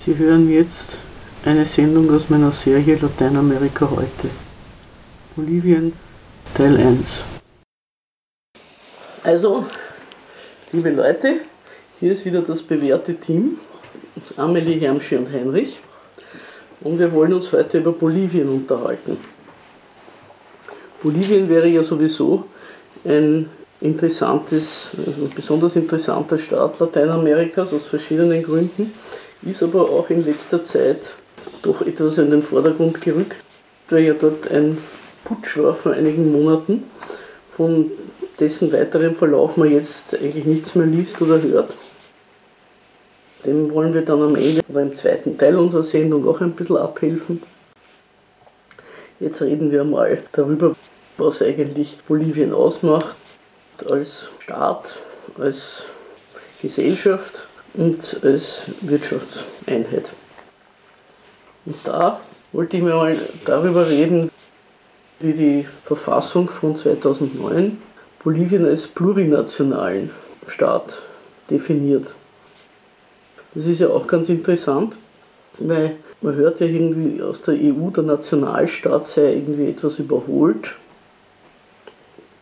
Sie hören jetzt eine Sendung aus meiner Serie Lateinamerika heute. Bolivien Teil 1. Also, liebe Leute, hier ist wieder das bewährte Team, Amelie, Hermschi und Heinrich. Und wir wollen uns heute über Bolivien unterhalten. Bolivien wäre ja sowieso ein interessantes, ein besonders interessanter Staat Lateinamerikas aus verschiedenen Gründen, ist aber auch in letzter Zeit doch etwas in den Vordergrund gerückt, weil ja dort ein Putsch war vor einigen Monaten, von dessen weiterem Verlauf man jetzt eigentlich nichts mehr liest oder hört. Dem wollen wir dann am Ende oder im zweiten Teil unserer Sendung auch ein bisschen abhelfen. Jetzt reden wir mal darüber, was eigentlich Bolivien ausmacht als Staat, als Gesellschaft und als Wirtschaftseinheit. Und da wollte ich mir mal darüber reden, wie die Verfassung von 2009 Bolivien als plurinationalen Staat definiert. Das ist ja auch ganz interessant, weil man hört ja irgendwie aus der EU, der Nationalstaat sei irgendwie etwas überholt.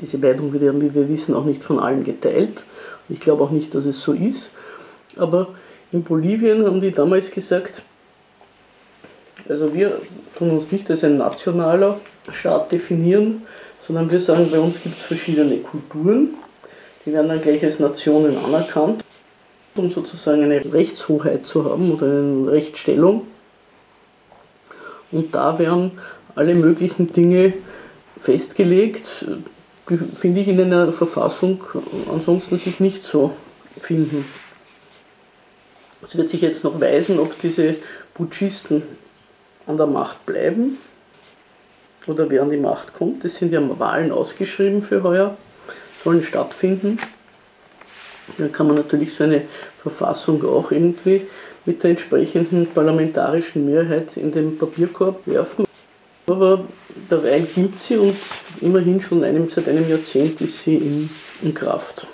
Diese Meinung wird ja, wie wir wissen, auch nicht von allen geteilt. Und ich glaube auch nicht, dass es so ist. Aber in Bolivien haben die damals gesagt, also wir tun uns nicht als ein nationaler Staat definieren, sondern wir sagen, bei uns gibt es verschiedene Kulturen, die werden dann gleich als Nationen anerkannt, um sozusagen eine Rechtshoheit zu haben oder eine Rechtsstellung. Und da werden alle möglichen Dinge festgelegt, die finde ich in einer Verfassung ansonsten sich nicht so finden. Es wird sich jetzt noch weisen, ob diese Putschisten an der Macht bleiben oder wer an die Macht kommt. Es sind ja Wahlen ausgeschrieben für heuer, sollen stattfinden. Dann kann man natürlich so eine Verfassung auch irgendwie mit der entsprechenden parlamentarischen Mehrheit in den Papierkorb werfen. Aber derweil gilt sie und immerhin schon einem, seit einem Jahrzehnt ist sie in, in Kraft.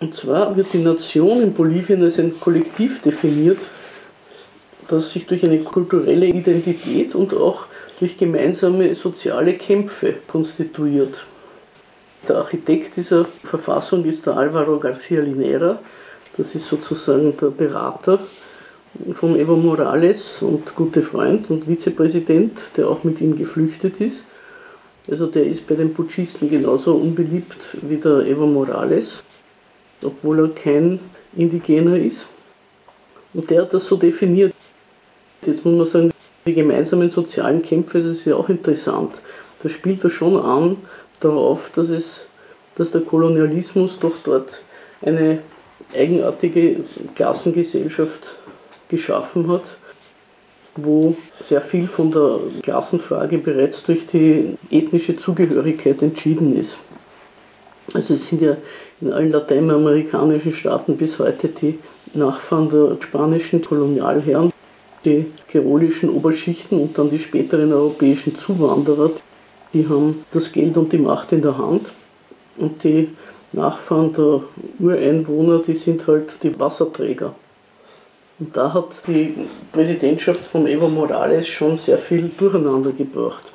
Und zwar wird die Nation in Bolivien als ein Kollektiv definiert, das sich durch eine kulturelle Identität und auch durch gemeinsame soziale Kämpfe konstituiert. Der Architekt dieser Verfassung ist der Álvaro García Linera. Das ist sozusagen der Berater von Evo Morales und guter Freund und Vizepräsident, der auch mit ihm geflüchtet ist. Also der ist bei den Putschisten genauso unbeliebt wie der Evo Morales, obwohl er kein Indigener ist. Und der hat das so definiert. Jetzt muss man sagen, die gemeinsamen sozialen Kämpfe, das ist ja auch interessant. Da spielt er schon an darauf, dass, es, dass der Kolonialismus doch dort eine eigenartige Klassengesellschaft geschaffen hat, wo sehr viel von der Klassenfrage bereits durch die ethnische Zugehörigkeit entschieden ist. Also es sind ja in allen lateinamerikanischen Staaten bis heute die Nachfahren der spanischen Kolonialherren, die tirolischen Oberschichten und dann die späteren europäischen Zuwanderer, die haben das Geld und die Macht in der Hand und die Nachfahren der Ureinwohner, die sind halt die Wasserträger. Und da hat die Präsidentschaft von Evo Morales schon sehr viel durcheinander gebracht.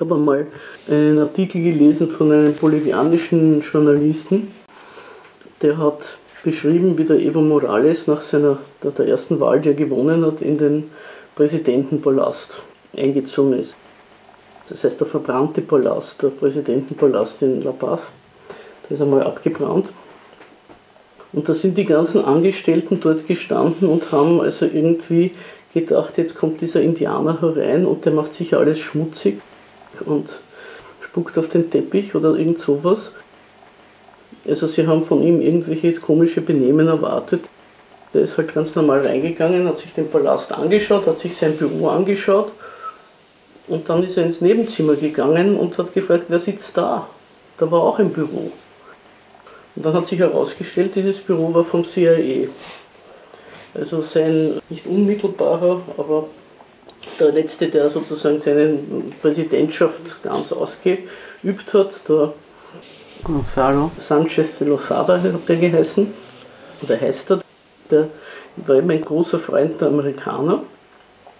Ich habe einmal einen Artikel gelesen von einem bolivianischen Journalisten, der hat beschrieben, wie der Evo Morales nach seiner, der, der ersten Wahl, die er gewonnen hat, in den Präsidentenpalast eingezogen ist. Das heißt der verbrannte Palast, der Präsidentenpalast in La Paz. Der ist einmal abgebrannt. Und da sind die ganzen Angestellten dort gestanden und haben also irgendwie gedacht, jetzt kommt dieser Indianer herein und der macht sicher alles schmutzig und spuckt auf den Teppich oder irgend sowas. Also sie haben von ihm irgendwelches komische Benehmen erwartet. Der ist halt ganz normal reingegangen, hat sich den Palast angeschaut, hat sich sein Büro angeschaut und dann ist er ins Nebenzimmer gegangen und hat gefragt, wer sitzt da? Da war auch ein Büro. Und dann hat sich herausgestellt, dieses Büro war vom CIA. Also sein nicht unmittelbarer, aber der letzte, der sozusagen seine Präsidentschaft ganz ausgeübt hat, der Gonzalo Sanchez de Lozada hat der geheißen, oder heißt er. Der war eben ein großer Freund der Amerikaner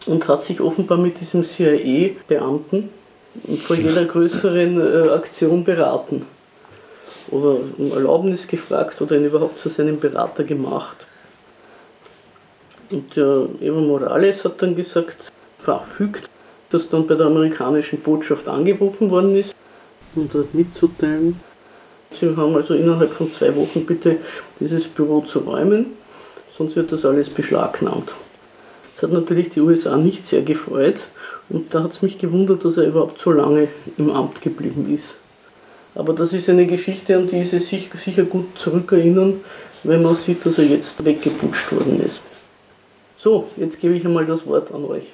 und hat sich offenbar mit diesem CIA-Beamten vor jeder größeren äh, Aktion beraten oder um Erlaubnis gefragt oder ihn überhaupt zu seinem Berater gemacht. Und der Evo Morales hat dann gesagt, verfügt, dass dann bei der amerikanischen Botschaft angerufen worden ist, um dort mitzuteilen. Sie haben also innerhalb von zwei Wochen bitte dieses Büro zu räumen, sonst wird das alles beschlagnahmt. Das hat natürlich die USA nicht sehr gefreut und da hat es mich gewundert, dass er überhaupt so lange im Amt geblieben ist. Aber das ist eine Geschichte, an die Sie sich sicher gut zurückerinnern, wenn man sieht, dass er jetzt weggeputscht worden ist. So, jetzt gebe ich einmal das Wort an euch.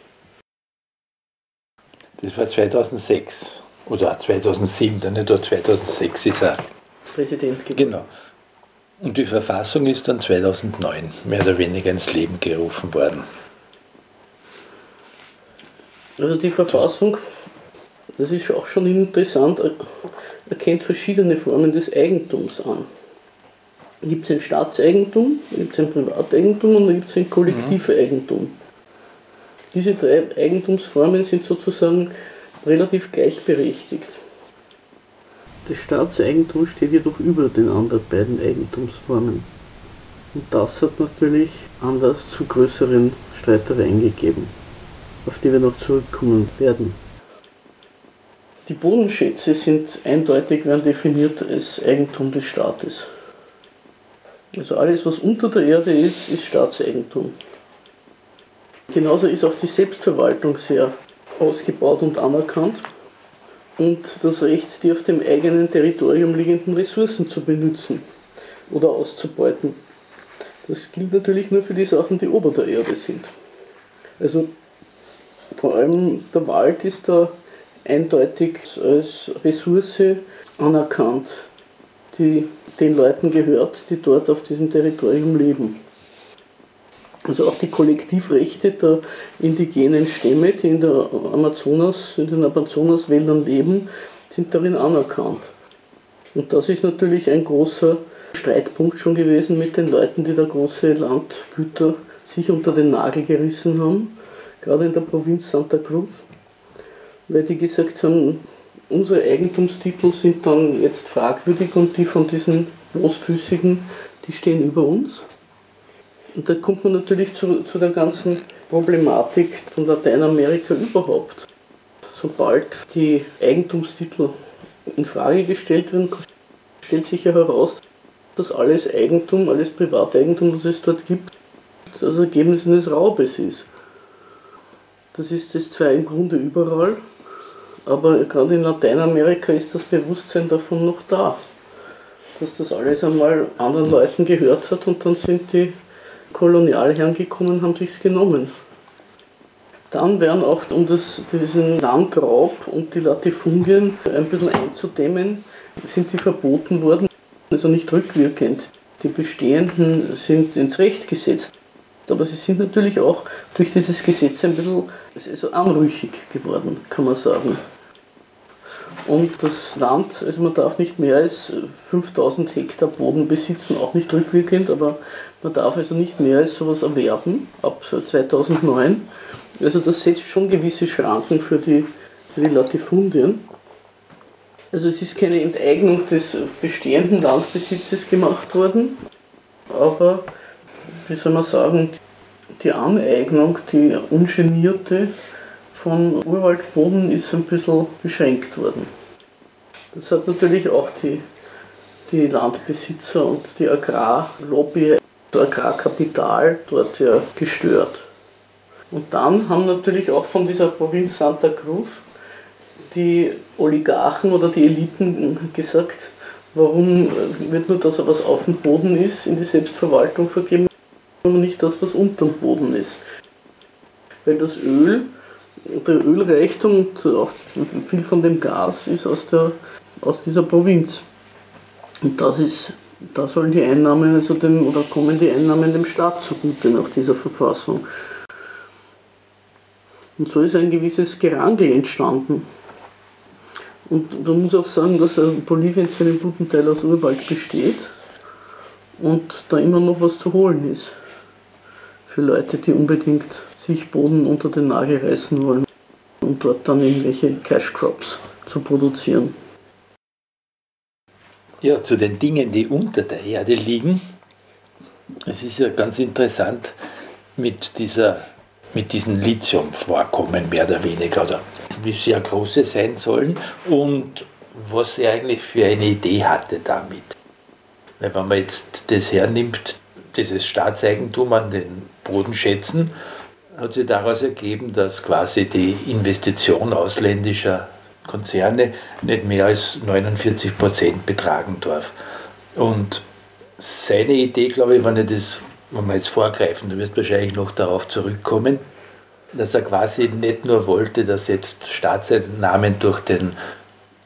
Das war 2006 oder 2007, dann nicht, 2006 ist er Präsident geworden. Genau. Und die Verfassung ist dann 2009 mehr oder weniger ins Leben gerufen worden. Also die Verfassung, das ist auch schon interessant, erkennt verschiedene Formen des Eigentums an. Da gibt es ein Staatseigentum, da gibt es ein Privateigentum und da gibt es ein Kollektiveigentum. Diese drei Eigentumsformen sind sozusagen relativ gleichberechtigt. Das Staatseigentum steht jedoch über den anderen beiden Eigentumsformen. Und das hat natürlich Anlass zu größeren Streitereien gegeben, auf die wir noch zurückkommen werden. Die Bodenschätze sind eindeutig werden definiert als Eigentum des Staates. Also alles, was unter der Erde ist, ist Staatseigentum. Genauso ist auch die Selbstverwaltung sehr ausgebaut und anerkannt und das Recht, die auf dem eigenen Territorium liegenden Ressourcen zu benutzen oder auszubeuten. Das gilt natürlich nur für die Sachen, die ober der Erde sind. Also vor allem der Wald ist da eindeutig als Ressource anerkannt, die den Leuten gehört, die dort auf diesem Territorium leben. Also auch die Kollektivrechte der indigenen Stämme, die in, der Amazonas, in den Amazonaswäldern leben, sind darin anerkannt. Und das ist natürlich ein großer Streitpunkt schon gewesen mit den Leuten, die da große Landgüter sich unter den Nagel gerissen haben, gerade in der Provinz Santa Cruz, weil die gesagt haben, unsere Eigentumstitel sind dann jetzt fragwürdig und die von diesen Bloßfüßigen, die stehen über uns. Und da kommt man natürlich zu, zu der ganzen Problematik von Lateinamerika überhaupt. Sobald die Eigentumstitel in Frage gestellt werden, stellt sich ja heraus, dass alles Eigentum, alles Privateigentum, was es dort gibt, das Ergebnis eines Raubes ist. Das ist das zwar im Grunde überall, aber gerade in Lateinamerika ist das Bewusstsein davon noch da, dass das alles einmal anderen Leuten gehört hat und dann sind die Kolonialherren gekommen haben sich's genommen. Dann werden auch, um das, diesen Landraub und die Latifundien ein bisschen einzudämmen, sind die verboten worden, also nicht rückwirkend. Die bestehenden sind ins Recht gesetzt. Aber sie sind natürlich auch durch dieses Gesetz ein bisschen also anrüchig geworden, kann man sagen. Und das Land, also man darf nicht mehr als 5000 Hektar Boden besitzen, auch nicht rückwirkend, aber man darf also nicht mehr als sowas erwerben ab 2009. Also das setzt schon gewisse Schranken für die, für die Latifundien. Also es ist keine Enteignung des bestehenden Landbesitzes gemacht worden, aber wie soll man sagen, die Aneignung, die ungenierte von Urwaldboden ist ein bisschen beschränkt worden. Das hat natürlich auch die, die Landbesitzer und die Agrarlobby, das Agrarkapital dort ja gestört. Und dann haben natürlich auch von dieser Provinz Santa Cruz die Oligarchen oder die Eliten gesagt, warum wird nur das, was auf dem Boden ist, in die Selbstverwaltung vergeben und nicht das, was unter dem Boden ist. Weil das Öl der Ölreichtum und auch viel von dem Gas ist aus, der, aus dieser Provinz. Und das ist, da sollen die Einnahmen, also dem, oder kommen die Einnahmen dem Staat zugute nach dieser Verfassung. Und so ist ein gewisses Gerangel entstanden. Und man muss auch sagen, dass Bolivien zu einem guten Teil aus Urwald besteht und da immer noch was zu holen ist. für Leute, die unbedingt sich Boden unter den Nagel reißen wollen und dort dann irgendwelche Cash Crops zu produzieren. Ja, zu den Dingen, die unter der Erde liegen. Es ist ja ganz interessant mit, dieser, mit diesen Lithiumvorkommen mehr oder weniger, oder wie sehr große sein sollen und was er eigentlich für eine Idee hatte damit. Wenn man jetzt das hernimmt, dieses Staatseigentum an den Bodenschätzen, hat sich daraus ergeben, dass quasi die Investition ausländischer Konzerne nicht mehr als 49 Prozent betragen darf. Und seine Idee, glaube ich, wenn ich das, wenn wir jetzt vorgreifen, du wirst wahrscheinlich noch darauf zurückkommen, dass er quasi nicht nur wollte, dass jetzt Staatseinnahmen durch den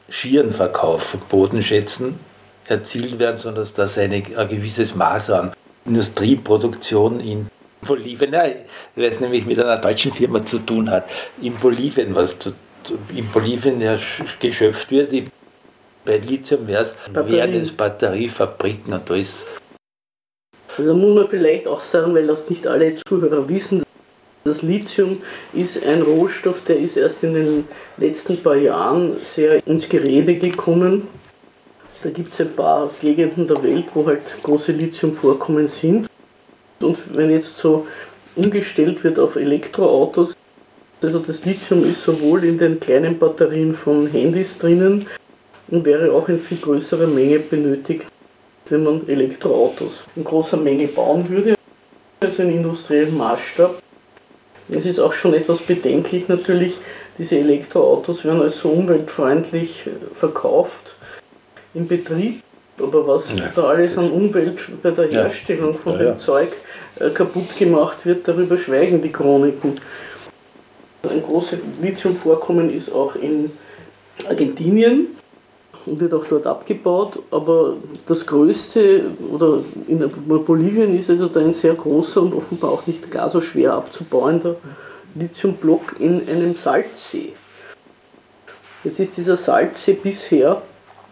Schierenverkauf von Bodenschätzen erzielt werden, sondern dass eine, ein gewisses Maß an Industrieproduktion in Bolivien, ja, weil es nämlich mit einer deutschen Firma zu tun hat, in Bolivien was zu, in Bolivien ja geschöpft wird. Bei Lithium wäre es wären es Batteriefabriken und da ist. Also da muss man vielleicht auch sagen, weil das nicht alle Zuhörer wissen, das Lithium ist ein Rohstoff, der ist erst in den letzten paar Jahren sehr ins Gerede gekommen. Da gibt es ein paar Gegenden der Welt, wo halt große Lithiumvorkommen sind. Und wenn jetzt so umgestellt wird auf Elektroautos, also das Lithium ist sowohl in den kleinen Batterien von Handys drinnen und wäre auch in viel größerer Menge benötigt, wenn man Elektroautos in großer Menge bauen würde, also in industriellen Maßstab. Es ist auch schon etwas bedenklich natürlich, diese Elektroautos werden als so umweltfreundlich verkauft im Betrieb. Aber was ja. da alles an Umwelt bei der Herstellung von ja, dem Zeug äh, kaputt gemacht wird, darüber schweigen die Chroniken. Ein großes Lithiumvorkommen ist auch in Argentinien und wird auch dort abgebaut, aber das größte, oder in Bolivien ist also da ein sehr großer und offenbar auch nicht gar so schwer abzubauender Lithiumblock in einem Salzsee. Jetzt ist dieser Salzsee bisher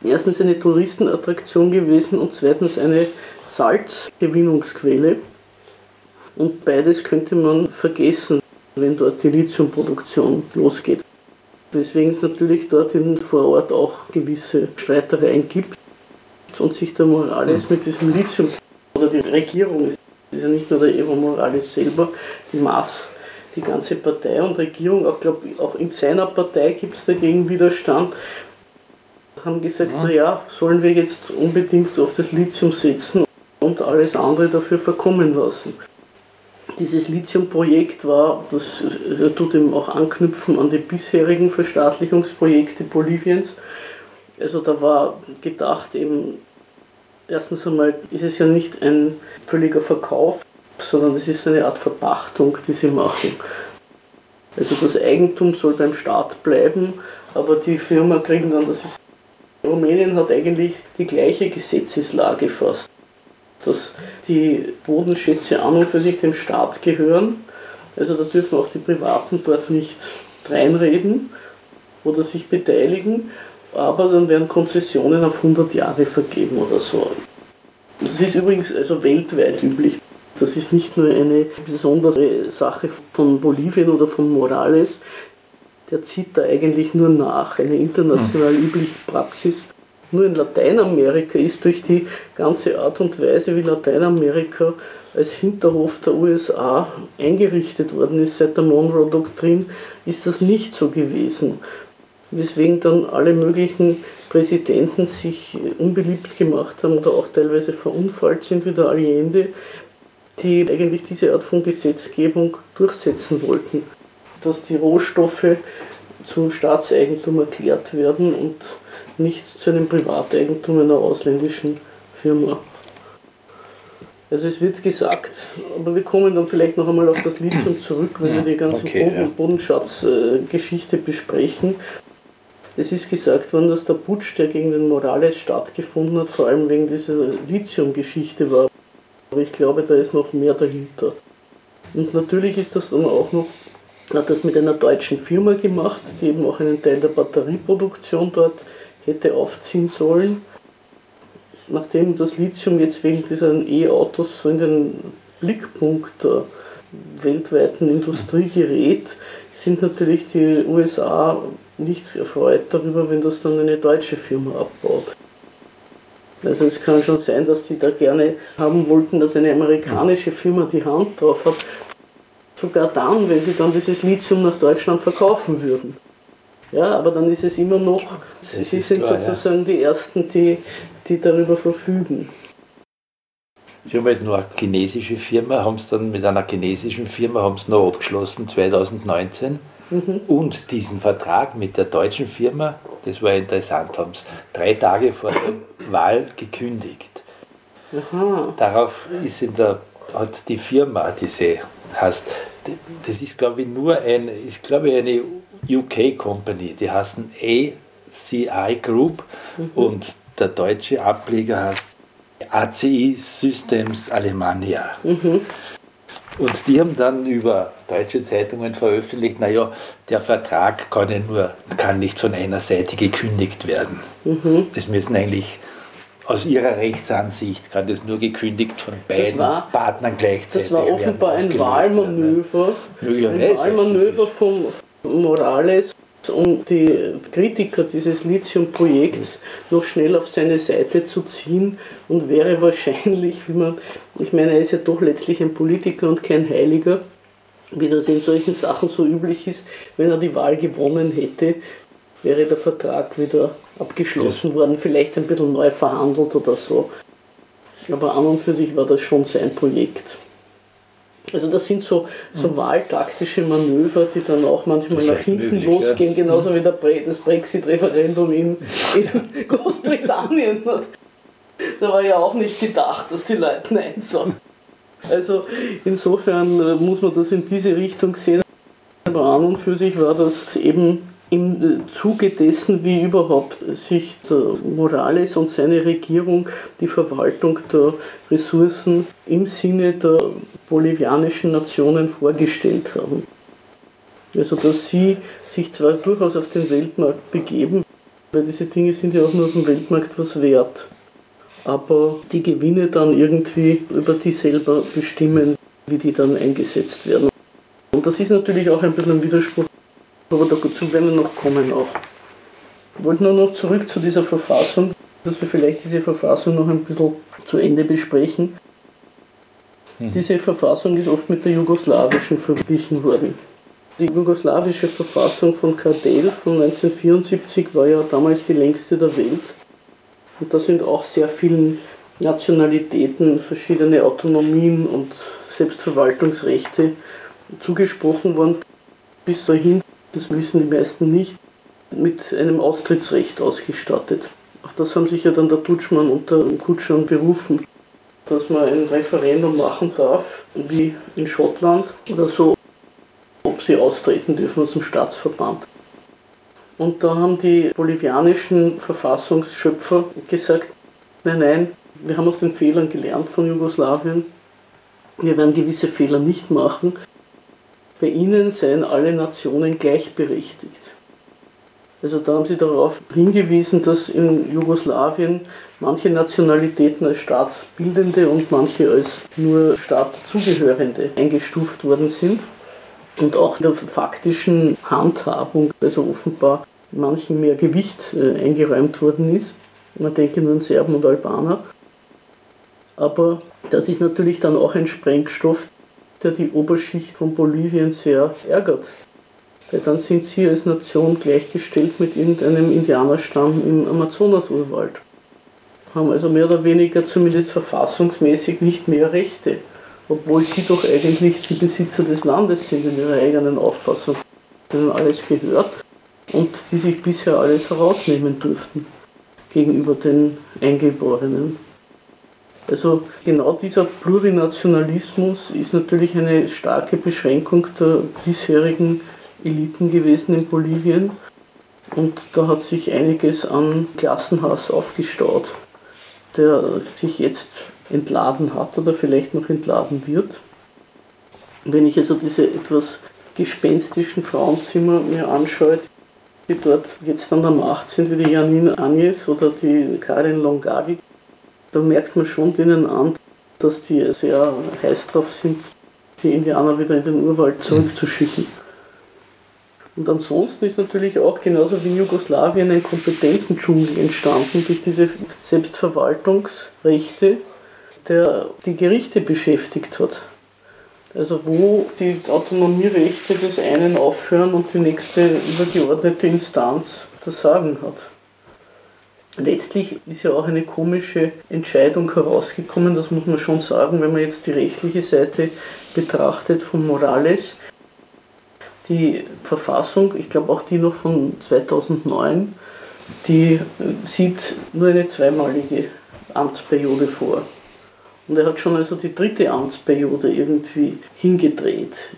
erstens eine Touristenattraktion gewesen und zweitens eine Salzgewinnungsquelle. Und beides könnte man vergessen, wenn dort die Lithiumproduktion losgeht. Weswegen es natürlich dort in, vor Ort auch gewisse Streitereien gibt und sich der Morales mit diesem Lithium oder die Regierung, es ist ja nicht nur der Evo Morales selber, die Maß, die ganze Partei und Regierung, auch, glaub, auch in seiner Partei gibt es dagegen Widerstand, haben gesagt, ja. naja, sollen wir jetzt unbedingt auf das Lithium setzen und alles andere dafür verkommen lassen. Dieses Lithium-Projekt war, das tut eben auch anknüpfen an die bisherigen Verstaatlichungsprojekte Boliviens. Also da war gedacht eben, erstens einmal ist es ja nicht ein völliger Verkauf, sondern es ist eine Art Verpachtung, die sie machen. Also das Eigentum soll beim Staat bleiben, aber die Firma kriegen dann, das Rumänien hat eigentlich die gleiche Gesetzeslage fast, dass die Bodenschätze an und für sich dem Staat gehören. Also da dürfen auch die Privaten dort nicht reinreden oder sich beteiligen, aber dann werden Konzessionen auf 100 Jahre vergeben oder so. Das ist übrigens also weltweit üblich. Das ist nicht nur eine besondere Sache von Bolivien oder von Morales, der zieht da eigentlich nur nach, eine international hm. übliche Praxis. Nur in Lateinamerika ist durch die ganze Art und Weise, wie Lateinamerika als Hinterhof der USA eingerichtet worden ist seit der Monroe-Doktrin, ist das nicht so gewesen. Weswegen dann alle möglichen Präsidenten sich unbeliebt gemacht haben oder auch teilweise verunfallt sind wie der Allende, die eigentlich diese Art von Gesetzgebung durchsetzen wollten dass die Rohstoffe zum Staatseigentum erklärt werden und nicht zu einem Privateigentum einer ausländischen Firma. Also es wird gesagt, aber wir kommen dann vielleicht noch einmal auf das Lithium zurück, wenn wir die ganze okay, Boden, ja. Bodenschatzgeschichte besprechen. Es ist gesagt worden, dass der Putsch, der gegen den Morales stattgefunden hat, vor allem wegen dieser Lithium-Geschichte war. Aber ich glaube, da ist noch mehr dahinter. Und natürlich ist das dann auch noch hat das mit einer deutschen Firma gemacht, die eben auch einen Teil der Batterieproduktion dort hätte aufziehen sollen. Nachdem das Lithium jetzt wegen dieser E-Autos so in den Blickpunkt der weltweiten Industrie gerät, sind natürlich die USA nicht erfreut darüber, wenn das dann eine deutsche Firma abbaut. Also es kann schon sein, dass die da gerne haben wollten, dass eine amerikanische Firma die Hand drauf hat, sogar dann, wenn sie dann dieses Lithium nach Deutschland verkaufen würden. Ja, aber dann ist es immer noch, das sie sind klar, sozusagen ja. die Ersten, die, die darüber verfügen. Sie haben halt nur eine chinesische Firma, haben es dann mit einer chinesischen Firma haben es noch abgeschlossen 2019. Mhm. Und diesen Vertrag mit der deutschen Firma, das war interessant, haben es drei Tage vor der Wahl gekündigt. Aha. Darauf ist in der, hat die Firma, diese heißt, das ist glaube ich nur ein, ist glaube ich eine UK Company, die heißen ACI Group mhm. und der deutsche Ableger heißt ACI Systems Alemannia. Mhm. Und die haben dann über deutsche Zeitungen veröffentlicht, naja, der Vertrag kann, ja nur, kann nicht von einer Seite gekündigt werden. Mhm. Es müssen eigentlich aus ihrer Rechtsansicht kann das nur gekündigt von beiden war, Partnern gleichzeitig. Das war offenbar ein Wahlmanöver. Ein Wahlmanöver von Morales um die Kritiker dieses Lithium-Projekts noch schnell auf seine Seite zu ziehen und wäre wahrscheinlich, wie man, ich meine, er ist ja doch letztlich ein Politiker und kein Heiliger, wie das in solchen Sachen so üblich ist, wenn er die Wahl gewonnen hätte, wäre der Vertrag wieder abgeschlossen worden, vielleicht ein bisschen neu verhandelt oder so. Aber an und für sich war das schon sein Projekt. Also das sind so, so mhm. wahltaktische Manöver, die dann auch manchmal nach hinten möglich, losgehen, ja. genauso wie der Bre das Brexit-Referendum in, in Großbritannien. Da war ja auch nicht gedacht, dass die Leute Nein sagen. Also insofern äh, muss man das in diese Richtung sehen. Aber an und für sich war das eben im Zuge dessen, wie überhaupt sich Morales und seine Regierung die Verwaltung der Ressourcen im Sinne der bolivianischen Nationen vorgestellt haben. Also dass sie sich zwar durchaus auf den Weltmarkt begeben, weil diese Dinge sind ja auch nur auf dem Weltmarkt was wert, aber die Gewinne dann irgendwie über die selber bestimmen, wie die dann eingesetzt werden. Und das ist natürlich auch ein bisschen ein Widerspruch aber dazu werden wir noch kommen auch. Ich wollte nur noch zurück zu dieser Verfassung, dass wir vielleicht diese Verfassung noch ein bisschen zu Ende besprechen. Mhm. Diese Verfassung ist oft mit der jugoslawischen verglichen worden. Die jugoslawische Verfassung von Kardel von 1974 war ja damals die längste der Welt. Und da sind auch sehr vielen Nationalitäten verschiedene Autonomien und Selbstverwaltungsrechte zugesprochen worden. Bis dahin das wissen die meisten nicht, mit einem Austrittsrecht ausgestattet. Auf das haben sich ja dann der Dutschmann und der Kutschan berufen, dass man ein Referendum machen darf, wie in Schottland oder so, ob sie austreten dürfen aus dem Staatsverband. Und da haben die bolivianischen Verfassungsschöpfer gesagt, nein, nein, wir haben aus den Fehlern gelernt von Jugoslawien, wir werden gewisse Fehler nicht machen, bei ihnen seien alle Nationen gleichberechtigt. Also da haben sie darauf hingewiesen, dass in Jugoslawien manche Nationalitäten als Staatsbildende und manche als nur Staatzugehörende eingestuft worden sind. Und auch der faktischen Handhabung, also offenbar manchen mehr Gewicht äh, eingeräumt worden ist. Man denke nur an Serben und Albaner. Aber das ist natürlich dann auch ein Sprengstoff, der die Oberschicht von Bolivien sehr ärgert. Weil dann sind sie als Nation gleichgestellt mit irgendeinem Indianerstamm im Amazonas-Urwald. Haben also mehr oder weniger zumindest verfassungsmäßig nicht mehr Rechte, obwohl sie doch eigentlich die Besitzer des Landes sind in ihrer eigenen Auffassung, denen alles gehört und die sich bisher alles herausnehmen dürften gegenüber den Eingeborenen. Also genau dieser Plurinationalismus ist natürlich eine starke Beschränkung der bisherigen Eliten gewesen in Bolivien. Und da hat sich einiges an Klassenhass aufgestaut, der sich jetzt entladen hat oder vielleicht noch entladen wird. Wenn ich also diese etwas gespenstischen Frauenzimmer mir anschaue, die dort jetzt an der Macht sind, wie die Janine Agnes oder die Karin Longavi, da merkt man schon denen an, dass die sehr heiß drauf sind, die Indianer wieder in den Urwald zurückzuschicken. Und ansonsten ist natürlich auch genauso wie in Jugoslawien ein Kompetenzendschungel entstanden durch diese Selbstverwaltungsrechte, der die Gerichte beschäftigt hat. Also wo die Autonomierechte des einen aufhören und die nächste übergeordnete Instanz das Sagen hat. Letztlich ist ja auch eine komische Entscheidung herausgekommen, das muss man schon sagen, wenn man jetzt die rechtliche Seite betrachtet von Morales. Die Verfassung, ich glaube auch die noch von 2009, die sieht nur eine zweimalige Amtsperiode vor. Und er hat schon also die dritte Amtsperiode irgendwie hingedreht.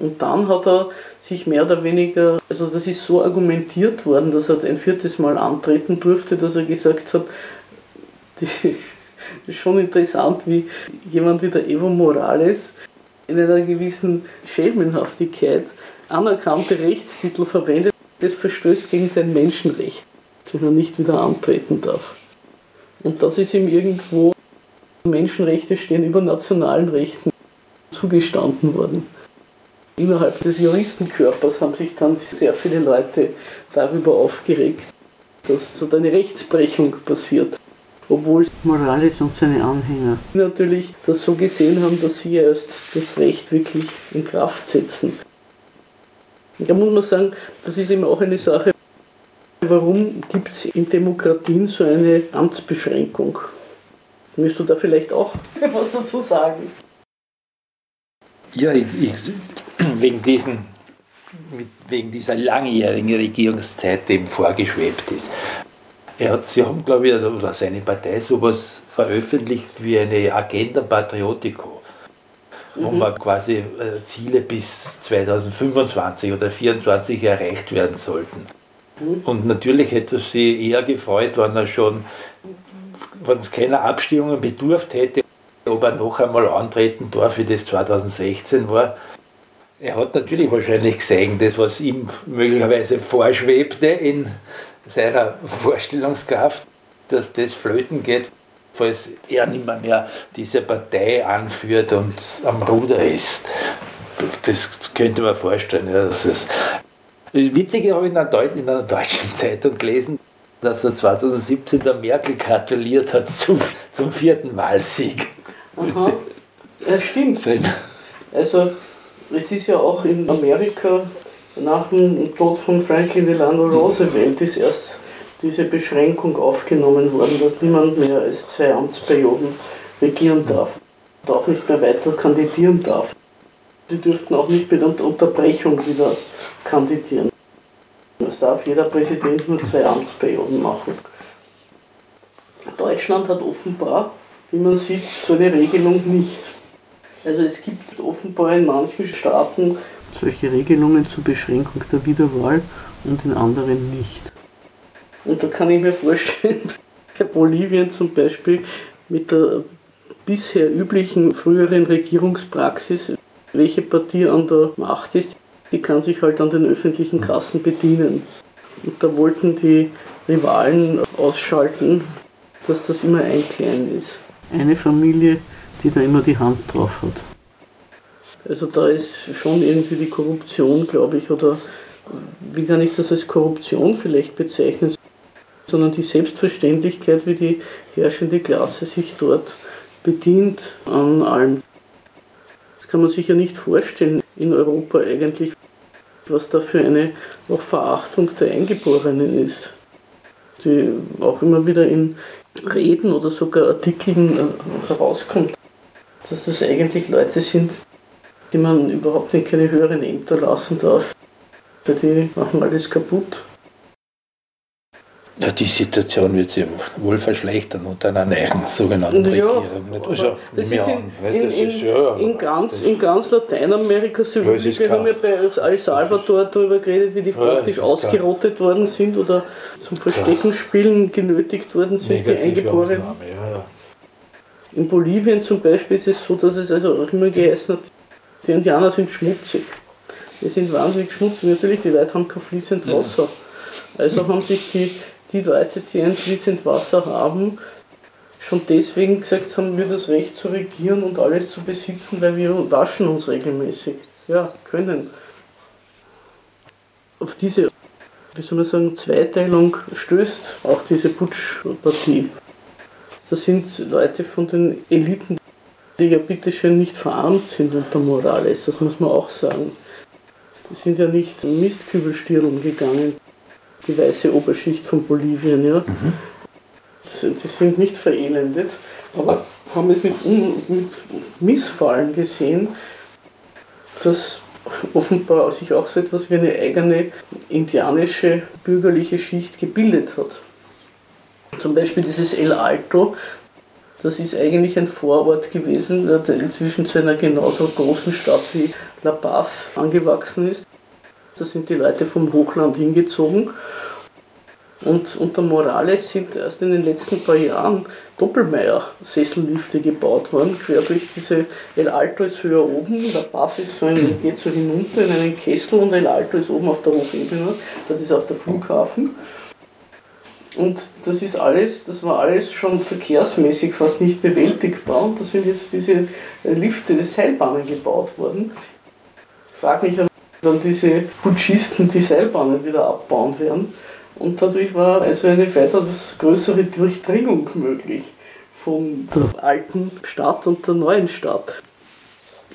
Und dann hat er sich mehr oder weniger, also das ist so argumentiert worden, dass er ein viertes Mal antreten durfte, dass er gesagt hat, die, das ist schon interessant, wie jemand wie der Evo Morales in einer gewissen Schelmenhaftigkeit anerkannte Rechtstitel verwendet, das verstößt gegen sein Menschenrecht, wenn er nicht wieder antreten darf. Und das ist ihm irgendwo, Menschenrechte stehen über nationalen Rechten zugestanden worden innerhalb des Juristenkörpers haben sich dann sehr viele Leute darüber aufgeregt, dass so eine Rechtsbrechung passiert. Obwohl Morales und seine Anhänger natürlich das so gesehen haben, dass sie erst das Recht wirklich in Kraft setzen. Da muss man sagen, das ist eben auch eine Sache, warum gibt es in Demokratien so eine Amtsbeschränkung? Müsst du da vielleicht auch was dazu sagen? Ja, ich, ich, wegen, diesen, wegen dieser langjährigen Regierungszeit dem vorgeschwebt ist. Er hat, sie haben, glaube ich, oder seine Partei sowas veröffentlicht wie eine Agenda Patriotico, mhm. wo man quasi äh, Ziele bis 2025 oder 2024 erreicht werden sollten. Mhm. Und natürlich hätte es sie eher gefreut, wenn er schon, wenn es keiner Abstimmungen bedurft hätte, ob er noch einmal antreten darf, wie das 2016 war. Er hat natürlich wahrscheinlich gesehen, das, was ihm möglicherweise vorschwebte in seiner Vorstellungskraft, dass das flöten geht, falls er nicht mehr, mehr diese Partei anführt und am Ruder ist. Das könnte man vorstellen. Ja, dass es das Witzige habe ich in einer, in einer deutschen Zeitung gelesen, dass er 2017 der Merkel gratuliert hat zum, zum vierten Wahlsieg. Aha. Ja, stimmt. Also es ist ja auch in Amerika nach dem Tod von Franklin Delano Roosevelt ist erst diese Beschränkung aufgenommen worden, dass niemand mehr als zwei Amtsperioden regieren darf und auch nicht mehr weiter kandidieren darf. Sie dürften auch nicht mit Unterbrechung wieder kandidieren. Es darf jeder Präsident nur zwei Amtsperioden machen. Deutschland hat offenbar, wie man sieht, so eine Regelung nicht. Also es gibt offenbar in manchen Staaten solche Regelungen zur Beschränkung der Wiederwahl und in anderen nicht. Und da kann ich mir vorstellen, bei Bolivien zum Beispiel mit der bisher üblichen früheren Regierungspraxis, welche Partie an der Macht ist, die kann sich halt an den öffentlichen Kassen bedienen. Und da wollten die Rivalen ausschalten, dass das immer ein Klein ist. Eine Familie die da immer die Hand drauf hat. Also da ist schon irgendwie die Korruption, glaube ich, oder wie kann ich das als Korruption vielleicht bezeichnen, sondern die Selbstverständlichkeit, wie die herrschende Klasse sich dort bedient an allem. Das kann man sich ja nicht vorstellen in Europa eigentlich, was da für eine auch Verachtung der Eingeborenen ist, die auch immer wieder in Reden oder sogar Artikeln äh, herauskommt dass das eigentlich Leute sind, die man überhaupt in keine höheren Ämter lassen darf. Weil die machen alles kaputt. Ja, die Situation wird sich wohl verschlechtern unter einer neuen sogenannten ja, Regierung. Also, das ist in, in, das in, ist, ja, in, ganz, in ganz Lateinamerika. Wir haben ja bei El Salvador darüber geredet, wie die praktisch ausgerottet klar. worden sind oder zum Versteckenspielen genötigt worden sind, Negative die Eingeborenen. Ja, in Bolivien zum Beispiel ist es so, dass es also auch immer geheißen hat, die Indianer sind schmutzig. Die sind wahnsinnig schmutzig. Natürlich, die Leute haben kein fließend Wasser. Also haben sich die, die Leute, die ein fließend Wasser haben, schon deswegen gesagt haben, wir das Recht zu regieren und alles zu besitzen, weil wir waschen uns regelmäßig. Ja, können. Auf diese, wie soll man sagen, Zweiteilung stößt auch diese Putschpartie. Das sind Leute von den Eliten, die ja bitteschön nicht verarmt sind unter Morales, das muss man auch sagen. Die sind ja nicht Mistkübelstirlen gegangen, die weiße Oberschicht von Bolivien. Ja. Mhm. Die sind nicht verelendet, aber haben es mit, mit Missfallen gesehen, dass offenbar sich auch so etwas wie eine eigene indianische bürgerliche Schicht gebildet hat. Zum Beispiel dieses El Alto, das ist eigentlich ein Vorort gewesen, der inzwischen zu einer genauso großen Stadt wie La Paz angewachsen ist. Da sind die Leute vom Hochland hingezogen. Und unter Morales sind erst in den letzten paar Jahren Doppelmeier-Sessellifte gebaut worden, quer durch diese El Alto ist höher oben, La Paz ist so ein, geht so hinunter in einen Kessel und El Alto ist oben auf der Hochebene, das ist auch der Flughafen. Und das ist alles, das war alles schon verkehrsmäßig fast nicht bewältigbar und da sind jetzt diese äh, Lifte, die Seilbahnen gebaut worden. Ich frage mich, wann diese Putschisten die Seilbahnen wieder abbauen werden. Und dadurch war also eine weitaus größere Durchdringung möglich von der alten Stadt und der neuen Stadt.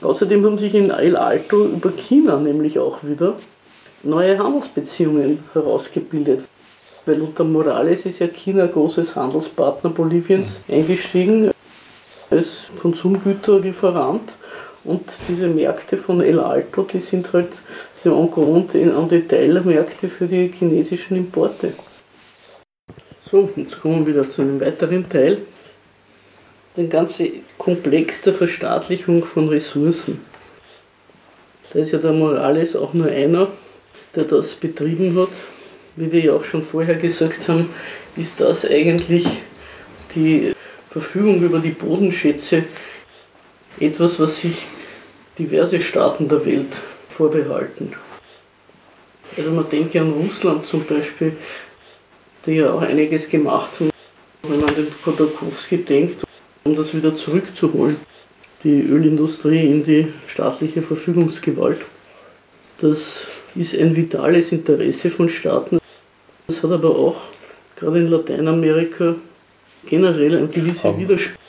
Außerdem haben sich in El Alto über China nämlich auch wieder neue Handelsbeziehungen herausgebildet weil unter Morales ist ja China großes Handelspartner Boliviens mhm. eingestiegen als Konsumgüterlieferant und diese Märkte von El Alto, die sind halt en grund an Detailmärkte für die chinesischen Importe. So, jetzt kommen wir wieder zu einem weiteren Teil. Den ganzen Komplex der Verstaatlichung von Ressourcen. Da ist ja der Morales auch nur einer, der das betrieben hat wie wir ja auch schon vorher gesagt haben, ist das eigentlich die Verfügung über die Bodenschätze etwas, was sich diverse Staaten der Welt vorbehalten. Also man denke an Russland zum Beispiel, die ja auch einiges gemacht haben, wenn man an den Khodorkovsky denkt, um das wieder zurückzuholen, die Ölindustrie in die staatliche Verfügungsgewalt. Das ist ein vitales Interesse von Staaten. Das hat aber auch gerade in Lateinamerika generell ein gewisser Widerspruch.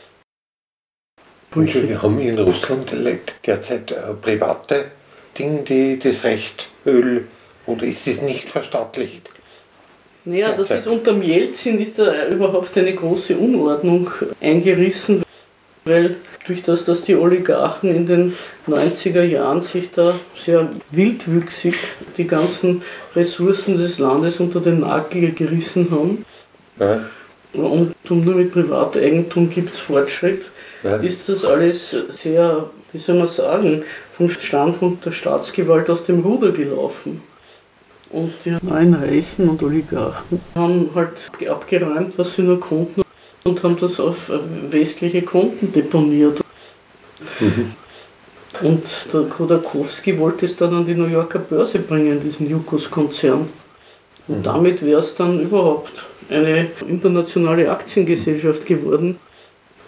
Wir haben in Russland derzeit äh, private Dinge, die das Recht Öl, oder ist das nicht verstaatlicht? Naja, das ist unter Jelzin ist da überhaupt eine große Unordnung eingerissen, weil durch das, dass die Oligarchen in den 90er Jahren sich da sehr wildwüchsig die ganzen Ressourcen des Landes unter den Nagel gerissen haben. Ja. Und nur mit Privateigentum gibt es Fortschritt, ja. ist das alles sehr, wie soll man sagen, vom Standpunkt der Staatsgewalt aus dem Ruder gelaufen. Und die neuen Reichen und Oligarchen haben halt abgeräumt, was sie nur konnten und haben das auf westliche Konten deponiert. Mhm. Und der Khodorkovsky wollte es dann an die New Yorker Börse bringen, diesen Yukos-Konzern. Und mhm. damit wäre es dann überhaupt eine internationale Aktiengesellschaft geworden,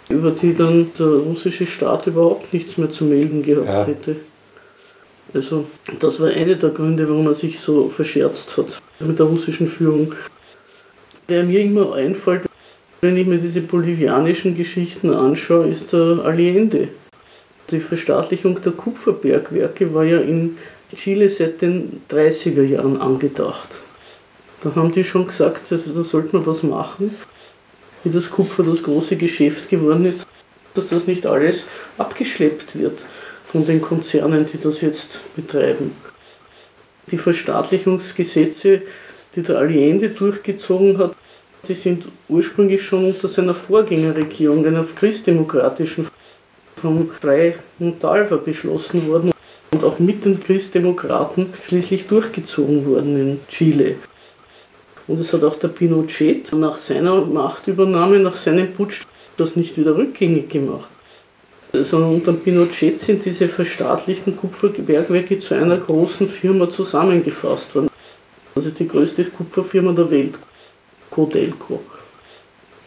über die dann der russische Staat überhaupt nichts mehr zu melden gehabt ja. hätte. Also das war einer der Gründe, warum er sich so verscherzt hat mit der russischen Führung. Wer mir immer einfällt, wenn ich mir diese bolivianischen Geschichten anschaue, ist der Allende. Die Verstaatlichung der Kupferbergwerke war ja in Chile seit den 30er Jahren angedacht. Da haben die schon gesagt, also da sollte man was machen, wie das Kupfer das große Geschäft geworden ist, dass das nicht alles abgeschleppt wird von den Konzernen, die das jetzt betreiben. Die Verstaatlichungsgesetze, die der Allende durchgezogen hat, die sind ursprünglich schon unter seiner Vorgängerregierung, einer christdemokratischen, vom Frei Montalva beschlossen worden und auch mit den Christdemokraten schließlich durchgezogen worden in Chile. Und es hat auch der Pinochet nach seiner Machtübernahme, nach seinem Putsch, das nicht wieder rückgängig gemacht. Sondern unter Pinochet sind diese verstaatlichten Kupferbergwerke zu einer großen Firma zusammengefasst worden. Das ist die größte Kupferfirma der Welt. Codelco.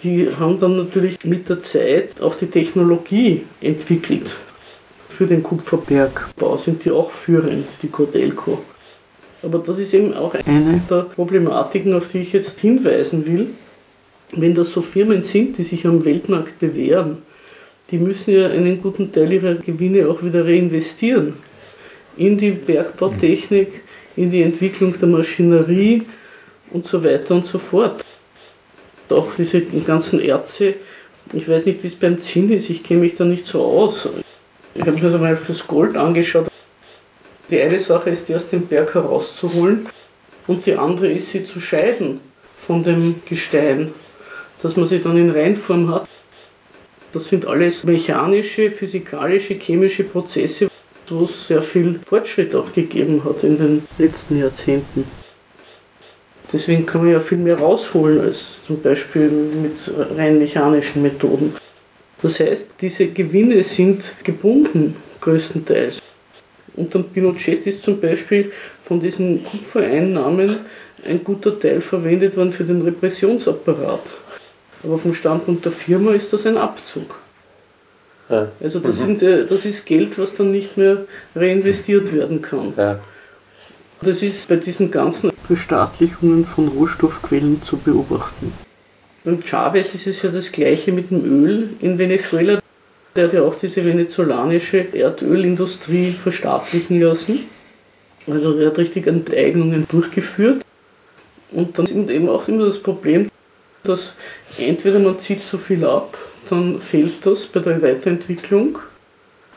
die haben dann natürlich mit der Zeit auch die Technologie entwickelt. Für den Kupferbergbau sind die auch führend, die Codelco. Aber das ist eben auch eine der Problematiken, auf die ich jetzt hinweisen will. Wenn das so Firmen sind, die sich am Weltmarkt bewähren, die müssen ja einen guten Teil ihrer Gewinne auch wieder reinvestieren. In die Bergbautechnik, in die Entwicklung der Maschinerie und so weiter und so fort. Auch diese ganzen Erze, ich weiß nicht, wie es beim Zinn ist, ich kenne mich da nicht so aus. Ich habe mir das mal fürs Gold angeschaut. Die eine Sache ist, die aus dem Berg herauszuholen und die andere ist, sie zu scheiden von dem Gestein, dass man sie dann in Reinform hat. Das sind alles mechanische, physikalische, chemische Prozesse, wo es sehr viel Fortschritt auch gegeben hat in den letzten Jahrzehnten. Deswegen kann man ja viel mehr rausholen als zum Beispiel mit rein mechanischen Methoden. Das heißt, diese Gewinne sind gebunden, größtenteils. Und dann Pinochet ist zum Beispiel von diesen Kupfereinnahmen ein guter Teil verwendet worden für den Repressionsapparat. Aber vom Standpunkt der Firma ist das ein Abzug. Ja. Also das, mhm. sind, äh, das ist Geld, was dann nicht mehr reinvestiert werden kann. Ja. Das ist bei diesen ganzen Verstaatlichungen von Rohstoffquellen zu beobachten. Beim Chavez ist es ja das gleiche mit dem Öl in Venezuela. Der hat ja auch diese venezolanische Erdölindustrie verstaatlichen lassen. Also er hat richtig Enteignungen durchgeführt. Und dann ist eben auch immer das Problem, dass entweder man zieht zu viel ab, dann fehlt das bei der Weiterentwicklung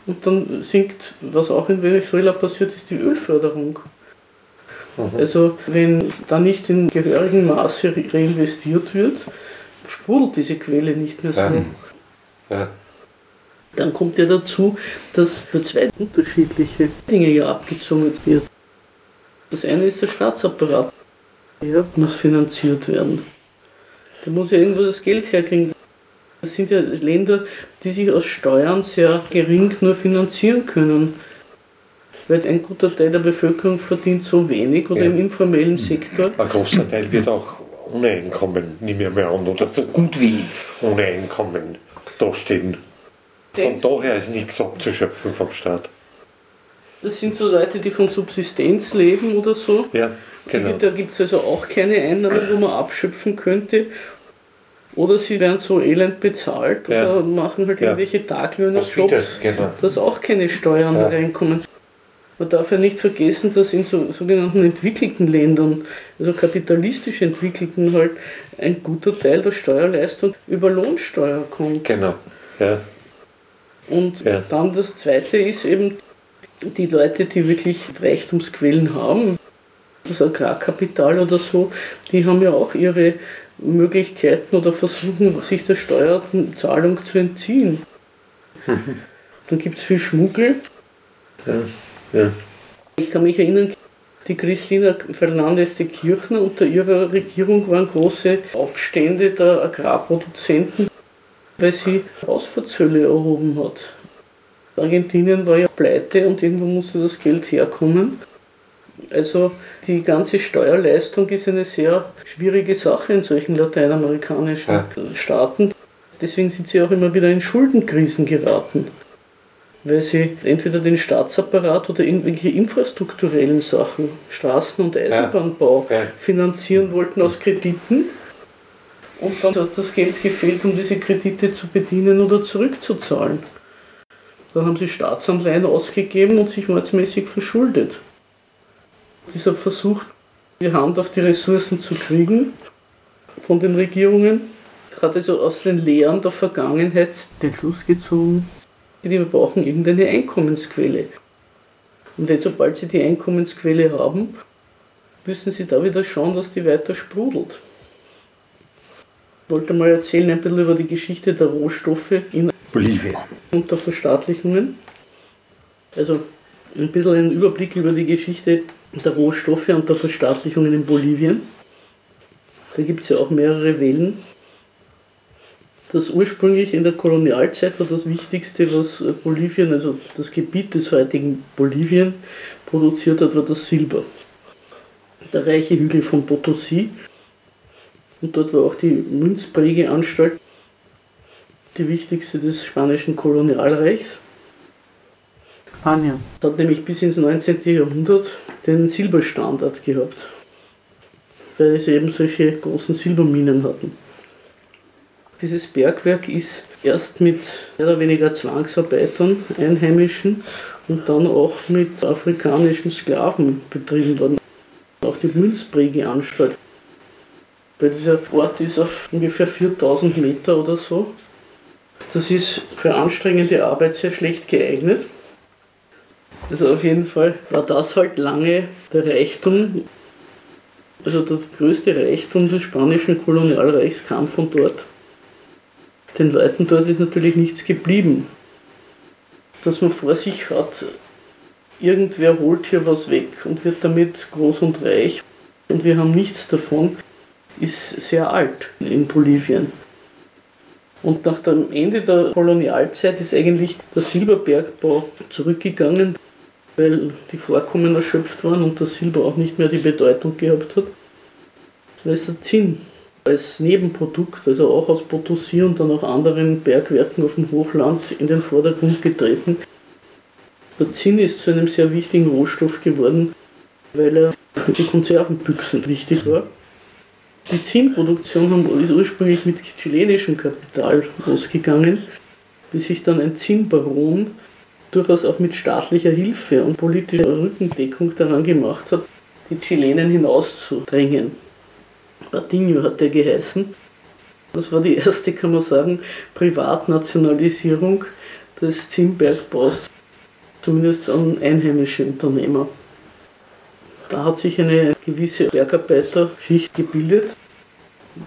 und dann sinkt, was auch in Venezuela passiert ist, die Ölförderung. Mhm. Also wenn da nicht in gehörigem Maße reinvestiert wird, sprudelt diese Quelle nicht mehr so. Ja. Ja. Dann kommt ja dazu, dass für zwei unterschiedliche Dinge ja abgezogen wird. Das eine ist der Staatsapparat. Der muss finanziert werden. Da muss ja irgendwo das Geld herkriegen. Das sind ja Länder, die sich aus Steuern sehr gering nur finanzieren können. Weil ein guter Teil der Bevölkerung verdient so wenig oder ja. im informellen Sektor. Ein großer Teil wird auch ohne Einkommen nicht mehr, mehr an oder so gut wie ohne Einkommen dastehen. Von daher ist nichts abzuschöpfen vom Staat. Das sind so Leute, die von Subsistenz leben oder so. Ja, genau. Da gibt es also auch keine Einnahmen, wo man abschöpfen könnte. Oder sie werden so elend bezahlt ja. oder machen halt ja. irgendwelche Taglöhnerjobs, genau. dass auch keine Steuern ja. reinkommen. Man darf ja nicht vergessen, dass in so, sogenannten entwickelten Ländern, also kapitalistisch entwickelten halt, ein guter Teil der Steuerleistung über Lohnsteuer kommt. Genau. Ja. Und ja. dann das Zweite ist eben die Leute, die wirklich Reichtumsquellen haben, das Agrarkapital oder so, die haben ja auch ihre Möglichkeiten oder versuchen, sich der Steuerzahlung zu entziehen. Dann gibt es viel Schmuggel. Ja, ja. Ich kann mich erinnern, die Christina Fernandez de Kirchner unter ihrer Regierung waren große Aufstände der Agrarproduzenten, weil sie Ausfuhrzölle erhoben hat. Argentinien war ja pleite und irgendwo musste das Geld herkommen. Also die ganze Steuerleistung ist eine sehr schwierige Sache in solchen lateinamerikanischen ja. Staaten. Deswegen sind sie auch immer wieder in Schuldenkrisen geraten, weil sie entweder den Staatsapparat oder irgendwelche infrastrukturellen Sachen, Straßen- und Eisenbahnbau, ja. Ja. finanzieren wollten aus Krediten. Und dann hat das Geld gefehlt, um diese Kredite zu bedienen oder zurückzuzahlen. Dann haben sie Staatsanleihen ausgegeben und sich mordsmäßig verschuldet dieser Versuch, die Hand auf die Ressourcen zu kriegen von den Regierungen, hat also aus den Lehren der Vergangenheit den Schluss gezogen, die brauchen irgendeine Einkommensquelle. Und wenn sobald sie die Einkommensquelle haben, müssen sie da wieder schauen, dass die weiter sprudelt. Ich wollte mal erzählen ein bisschen über die Geschichte der Rohstoffe in Bolivien und der Verstaatlichungen. Also ein bisschen einen Überblick über die Geschichte der Rohstoffe und der Verstaatlichungen in Bolivien. Da gibt es ja auch mehrere Wellen. Das ursprünglich in der Kolonialzeit war das Wichtigste, was Bolivien, also das Gebiet des heutigen Bolivien, produziert hat, war das Silber. Der reiche Hügel von Potosi. Und dort war auch die Münzprägeanstalt, die wichtigste des spanischen Kolonialreichs. Spanien hat nämlich bis ins 19. Jahrhundert den Silberstandard gehabt, weil sie eben solche großen Silberminen hatten. Dieses Bergwerk ist erst mit mehr oder weniger Zwangsarbeitern, Einheimischen und dann auch mit afrikanischen Sklaven betrieben worden. Auch die Münzprägeanstalt. Weil dieser Ort ist auf ungefähr 4000 Meter oder so. Das ist für anstrengende Arbeit sehr schlecht geeignet. Also auf jeden Fall war das halt lange der Reichtum, also das größte Reichtum des spanischen Kolonialreichs kam von dort. Den Leuten dort ist natürlich nichts geblieben. Dass man vor sich hat, irgendwer holt hier was weg und wird damit groß und reich und wir haben nichts davon, ist sehr alt in Bolivien. Und nach dem Ende der Kolonialzeit ist eigentlich der Silberbergbau zurückgegangen, weil die Vorkommen erschöpft waren und das Silber auch nicht mehr die Bedeutung gehabt hat. Da ist der Zinn als Nebenprodukt, also auch aus Potosí und dann auch anderen Bergwerken auf dem Hochland in den Vordergrund getreten. Der Zinn ist zu einem sehr wichtigen Rohstoff geworden, weil er für die Konservenbüchsen wichtig war. Die Zinnproduktion ist ursprünglich mit chilenischem Kapital losgegangen, bis sich dann ein Zinnbaron durchaus auch mit staatlicher Hilfe und politischer Rückendeckung daran gemacht hat, die Chilenen hinauszudrängen. Badinho hat der geheißen. Das war die erste, kann man sagen, Privatnationalisierung des Zinnbergbaus, zumindest an einheimische Unternehmer. Da hat sich eine gewisse Bergarbeiterschicht gebildet.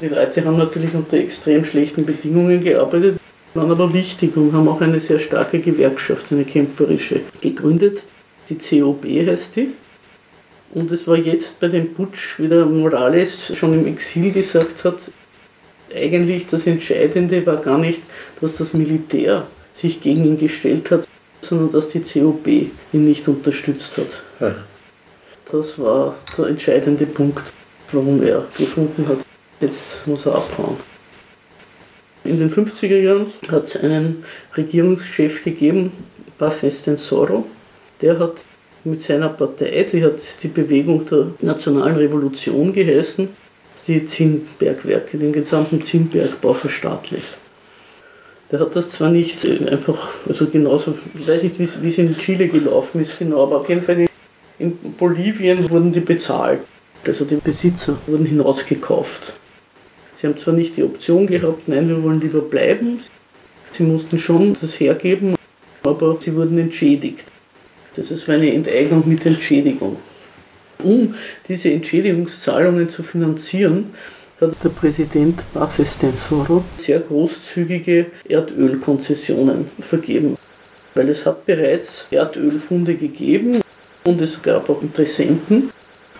Die Leute haben natürlich unter extrem schlechten Bedingungen gearbeitet, waren aber wichtig und haben auch eine sehr starke Gewerkschaft, eine kämpferische, gegründet. Die COB heißt die. Und es war jetzt bei dem Putsch, wie der Morales schon im Exil gesagt hat, eigentlich das Entscheidende war gar nicht, dass das Militär sich gegen ihn gestellt hat, sondern dass die COB ihn nicht unterstützt hat. Ja. Das war der entscheidende Punkt, warum er gefunden hat, jetzt muss er abhauen. In den 50er Jahren hat es einen Regierungschef gegeben, Paz Estensoro, der hat mit seiner Partei, die hat die Bewegung der Nationalen Revolution geheißen, die Zinnbergwerke, den gesamten Zinnbergbau verstaatlicht. Der hat das zwar nicht einfach, also genauso, ich weiß nicht, wie es in Chile gelaufen ist genau, aber auf jeden Fall in Bolivien wurden die bezahlt. Also die Besitzer wurden hinausgekauft. Sie haben zwar nicht die Option gehabt, nein, wir wollen lieber bleiben. Sie mussten schon das hergeben, aber sie wurden entschädigt. Das ist eine Enteignung mit Entschädigung. Um diese Entschädigungszahlungen zu finanzieren, hat der Präsident Bases Tensoro sehr großzügige Erdölkonzessionen vergeben. Weil es hat bereits Erdölfunde gegeben und es gab auch Interessenten.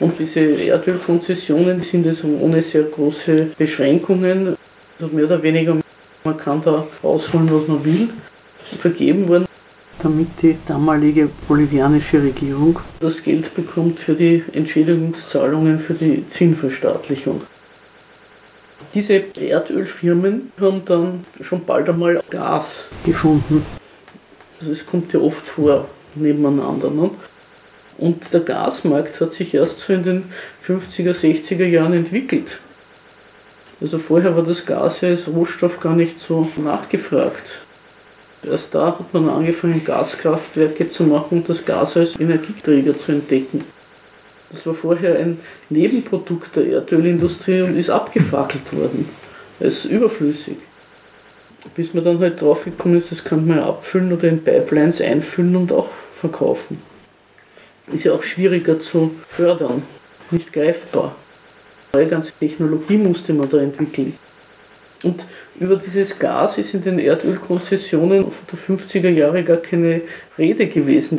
Und diese Erdölkonzessionen sind also ohne sehr große Beschränkungen, also mehr oder weniger, man kann da rausholen, was man will, vergeben worden damit die damalige bolivianische Regierung das Geld bekommt für die Entschädigungszahlungen für die Zinnverstaatlichung. Diese Erdölfirmen haben dann schon bald einmal Gas gefunden. Also es kommt ja oft vor nebeneinander. Ne? Und der Gasmarkt hat sich erst so in den 50er, 60er Jahren entwickelt. Also vorher war das Gas ja als Rohstoff gar nicht so nachgefragt. Erst da hat man angefangen, Gaskraftwerke zu machen und das Gas als Energieträger zu entdecken. Das war vorher ein Nebenprodukt der Erdölindustrie und ist abgefackelt worden. Es ist überflüssig. Bis man dann halt draufgekommen ist, das kann man abfüllen oder in Pipelines einfüllen und auch verkaufen. Ist ja auch schwieriger zu fördern, nicht greifbar. Eine ganze Technologie musste man da entwickeln. Und über dieses Gas ist in den Erdölkonzessionen der 50er Jahre gar keine Rede gewesen.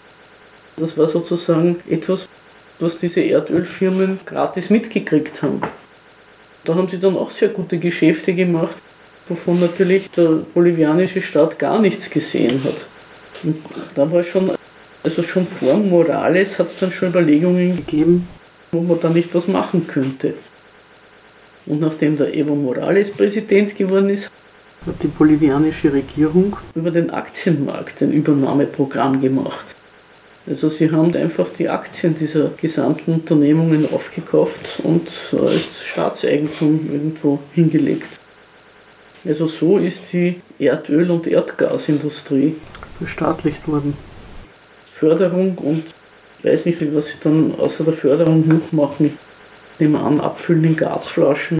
Das war sozusagen etwas, was diese Erdölfirmen gratis mitgekriegt haben. Da haben sie dann auch sehr gute Geschäfte gemacht, wovon natürlich der bolivianische Staat gar nichts gesehen hat. Und da war schon, also schon vor Morales hat es dann schon Überlegungen gegeben, wo man da nicht was machen könnte. Und nachdem der Evo Morales Präsident geworden ist, hat die bolivianische Regierung über den Aktienmarkt ein Übernahmeprogramm gemacht. Also sie haben einfach die Aktien dieser gesamten Unternehmungen aufgekauft und als Staatseigentum irgendwo hingelegt. Also so ist die Erdöl- und Erdgasindustrie verstaatlicht worden. Förderung und ich weiß nicht, was sie dann außer der Förderung noch machen. Ich nehme an, abfüllen in Gasflaschen.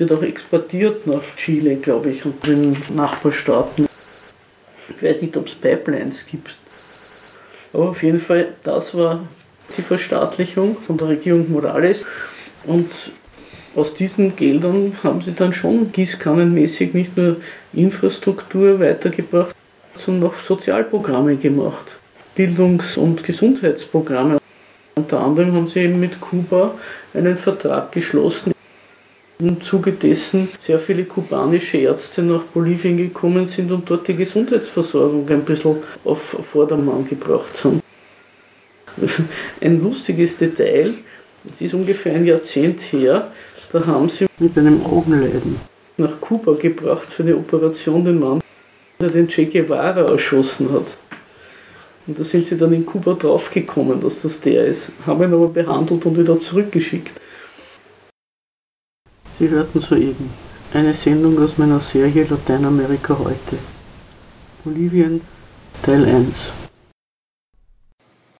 Wird auch exportiert nach Chile, glaube ich, und den Nachbarstaaten. Ich weiß nicht, ob es Pipelines gibt. Aber auf jeden Fall, das war die Verstaatlichung von der Regierung Morales. Und aus diesen Geldern haben sie dann schon gießkannenmäßig nicht nur Infrastruktur weitergebracht, sondern auch Sozialprogramme gemacht. Bildungs- und Gesundheitsprogramme. Unter anderem haben sie eben mit Kuba einen Vertrag geschlossen, im Zuge dessen sehr viele kubanische Ärzte nach Bolivien gekommen sind und dort die Gesundheitsversorgung ein bisschen auf Vordermann gebracht haben. Ein lustiges Detail, es ist ungefähr ein Jahrzehnt her, da haben sie mit einem Augenleiden nach Kuba gebracht für eine Operation den Mann, der den Che Guevara erschossen hat. Und da sind sie dann in Kuba draufgekommen, dass das der ist, haben ihn aber behandelt und wieder zurückgeschickt. Sie hörten soeben eine Sendung aus meiner Serie Lateinamerika heute. Bolivien Teil 1